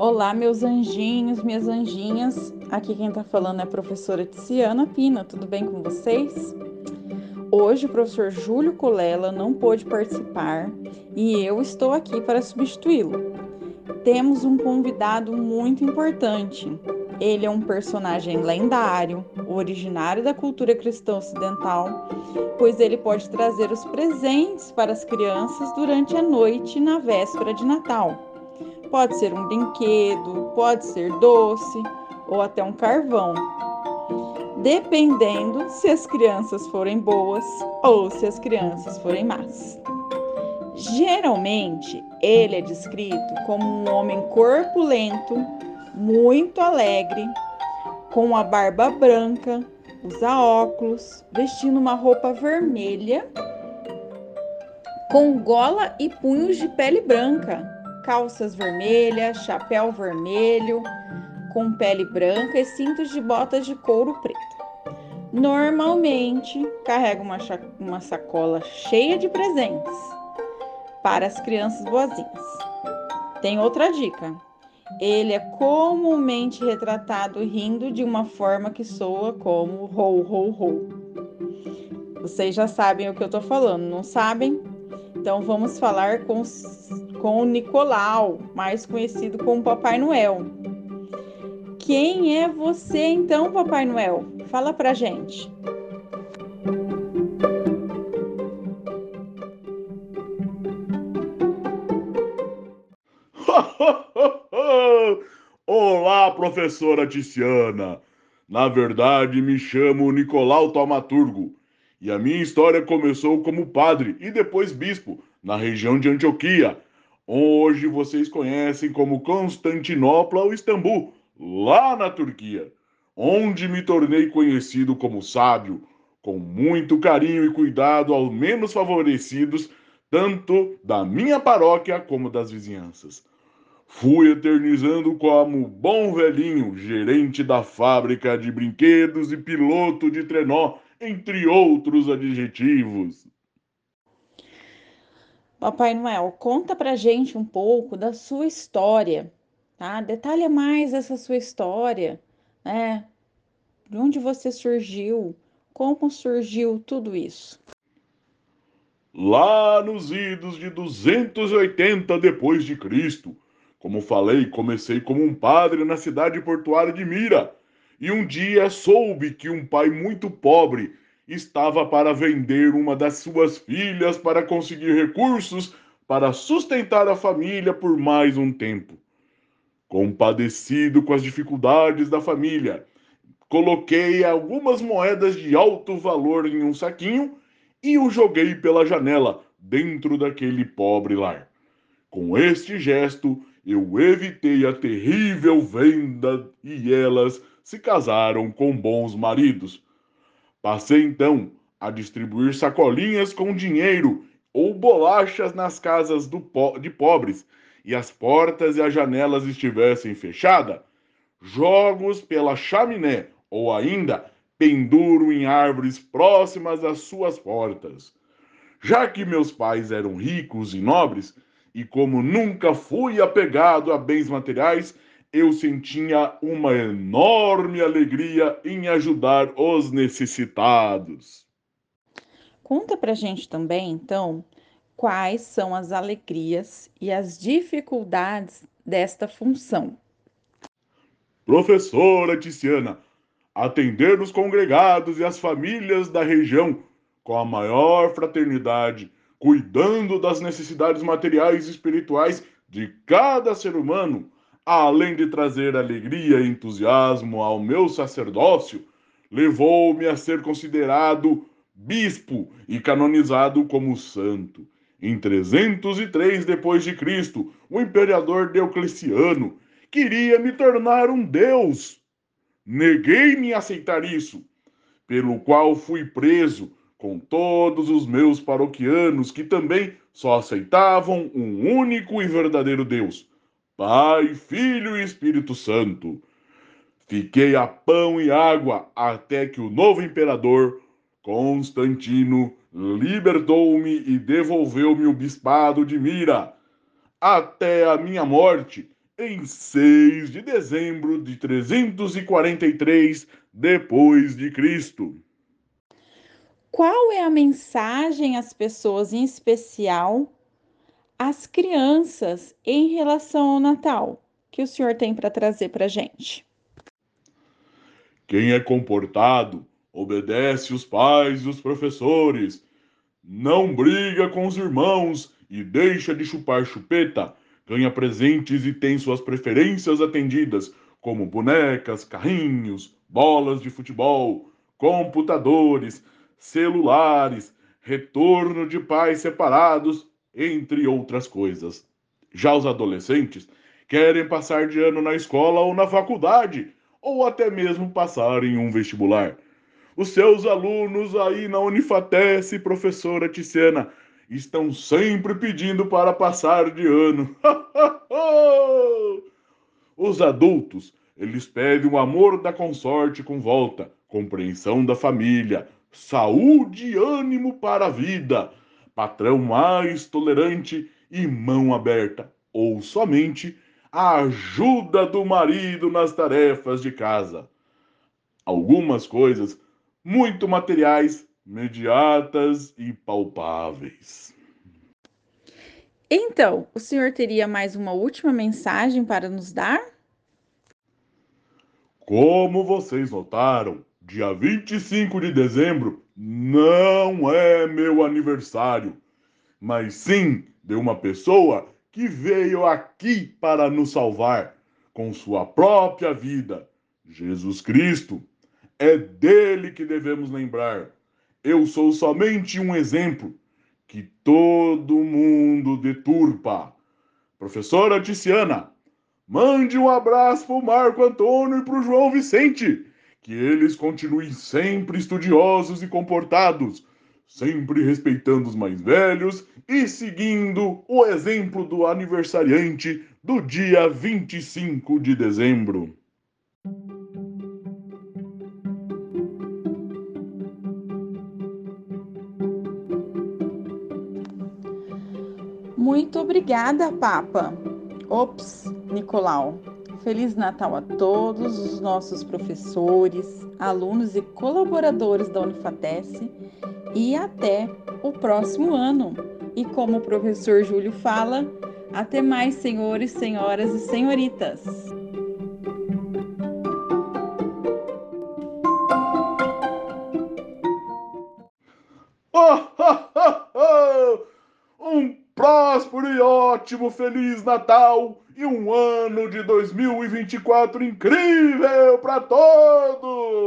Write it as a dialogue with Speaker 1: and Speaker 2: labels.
Speaker 1: Olá, meus anjinhos, minhas anjinhas. Aqui quem tá falando é a professora Tiziana Pina. Tudo bem com vocês? Hoje o professor Júlio Colela não pôde participar e eu estou aqui para substituí-lo. Temos um convidado muito importante. Ele é um personagem lendário, originário da cultura cristã ocidental, pois ele pode trazer os presentes para as crianças durante a noite na véspera de Natal. Pode ser um brinquedo, pode ser doce ou até um carvão, dependendo se as crianças forem boas ou se as crianças forem más. Geralmente, ele é descrito como um homem corpulento, muito alegre, com a barba branca, usa óculos, vestindo uma roupa vermelha, com gola e punhos de pele branca calças vermelhas, chapéu vermelho com pele branca e cintos de botas de couro preto. Normalmente carrega uma, uma sacola cheia de presentes para as crianças boazinhas. Tem outra dica. Ele é comumente retratado rindo de uma forma que soa como rou, rou, rou. Vocês já sabem o que eu tô falando, não sabem? Então vamos falar com com Nicolau, mais conhecido como Papai Noel. Quem é você então, Papai Noel? Fala pra gente.
Speaker 2: Olá, professora Ticiana. Na verdade, me chamo Nicolau Taumaturgo e a minha história começou como padre e depois bispo na região de Antioquia, Hoje vocês conhecem como Constantinopla ou Istambul, lá na Turquia, onde me tornei conhecido como sábio, com muito carinho e cuidado aos menos favorecidos, tanto da minha paróquia como das vizinhanças. Fui eternizando como bom velhinho, gerente da fábrica de brinquedos e piloto de trenó, entre outros adjetivos.
Speaker 1: Papai Noel, conta pra gente um pouco da sua história, tá? Detalha mais essa sua história, né? De onde você surgiu, como surgiu tudo isso?
Speaker 2: Lá nos idos de 280 depois de Cristo, como falei, comecei como um padre na cidade portuária de Mira, e um dia soube que um pai muito pobre estava para vender uma das suas filhas para conseguir recursos para sustentar a família por mais um tempo. Compadecido com as dificuldades da família, coloquei algumas moedas de alto valor em um saquinho e o joguei pela janela dentro daquele pobre lar. Com este gesto, eu evitei a terrível venda e elas se casaram com bons maridos Passei então a distribuir sacolinhas com dinheiro ou bolachas nas casas po de pobres e as portas e as janelas estivessem fechadas, jogos pela chaminé ou ainda penduro em árvores próximas às suas portas. Já que meus pais eram ricos e nobres, e como nunca fui apegado a bens materiais, eu sentia uma enorme alegria em ajudar os necessitados.
Speaker 1: Conta pra gente também, então, quais são as alegrias e as dificuldades desta função.
Speaker 2: Professora Tiziana, atender os congregados e as famílias da região com a maior fraternidade, cuidando das necessidades materiais e espirituais de cada ser humano além de trazer alegria e entusiasmo ao meu sacerdócio, levou-me a ser considerado bispo e canonizado como santo. Em 303 depois de Cristo, o imperador Diocleciano queria me tornar um deus. Neguei-me a aceitar isso, pelo qual fui preso com todos os meus paroquianos que também só aceitavam um único e verdadeiro Deus Pai, Filho e Espírito Santo. Fiquei a pão e água até que o novo imperador, Constantino, libertou-me e devolveu-me o bispado de Mira. Até a minha morte, em 6 de dezembro de 343 depois de Cristo.
Speaker 1: Qual é a mensagem às pessoas, em especial às crianças, em relação ao Natal, que o senhor tem para trazer para a gente?
Speaker 2: Quem é comportado, obedece os pais e os professores, não briga com os irmãos e deixa de chupar chupeta, ganha presentes e tem suas preferências atendidas, como bonecas, carrinhos, bolas de futebol, computadores, celulares, retorno de pais separados, entre outras coisas. Já os adolescentes querem passar de ano na escola ou na faculdade, ou até mesmo passar em um vestibular. Os seus alunos aí na Unifatece, professora Tiziana, estão sempre pedindo para passar de ano. Os adultos, eles pedem o amor da consorte com volta, compreensão da família, saúde e ânimo para a vida, patrão mais tolerante e mão aberta, ou somente a ajuda do marido nas tarefas de casa. Algumas coisas muito materiais, imediatas e palpáveis.
Speaker 1: Então, o senhor teria mais uma última mensagem para nos dar?
Speaker 2: Como vocês notaram, dia 25 de dezembro não é meu aniversário, mas sim de uma pessoa que veio aqui para nos salvar com sua própria vida, Jesus Cristo. É dele que devemos lembrar. Eu sou somente um exemplo que todo mundo deturpa. Professora Ticiana, mande um abraço para o Marco Antônio e para o João Vicente que eles continuem sempre estudiosos e comportados, sempre respeitando os mais velhos e seguindo o exemplo do aniversariante do dia 25 de dezembro.
Speaker 1: Muito obrigada, Papa. Ops, Nicolau. Feliz Natal a todos os nossos professores, alunos e colaboradores da Unifatece e até o próximo ano. E como o professor Júlio fala, até mais, senhores, senhoras e senhoritas.
Speaker 2: Próspero e ótimo Feliz Natal e um ano de 2024 incrível para todos!